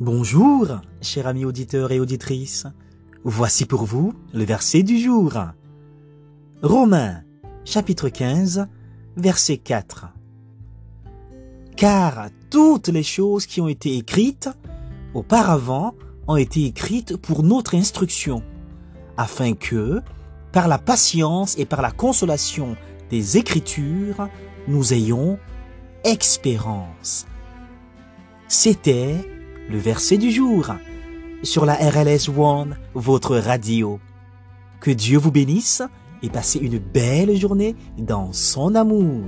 Bonjour, chers amis auditeurs et auditrices. Voici pour vous le verset du jour. Romains, chapitre 15, verset 4. Car toutes les choses qui ont été écrites auparavant ont été écrites pour notre instruction, afin que, par la patience et par la consolation des Écritures, nous ayons espérance. C'était le verset du jour sur la RLS One, votre radio. Que Dieu vous bénisse et passez une belle journée dans son amour.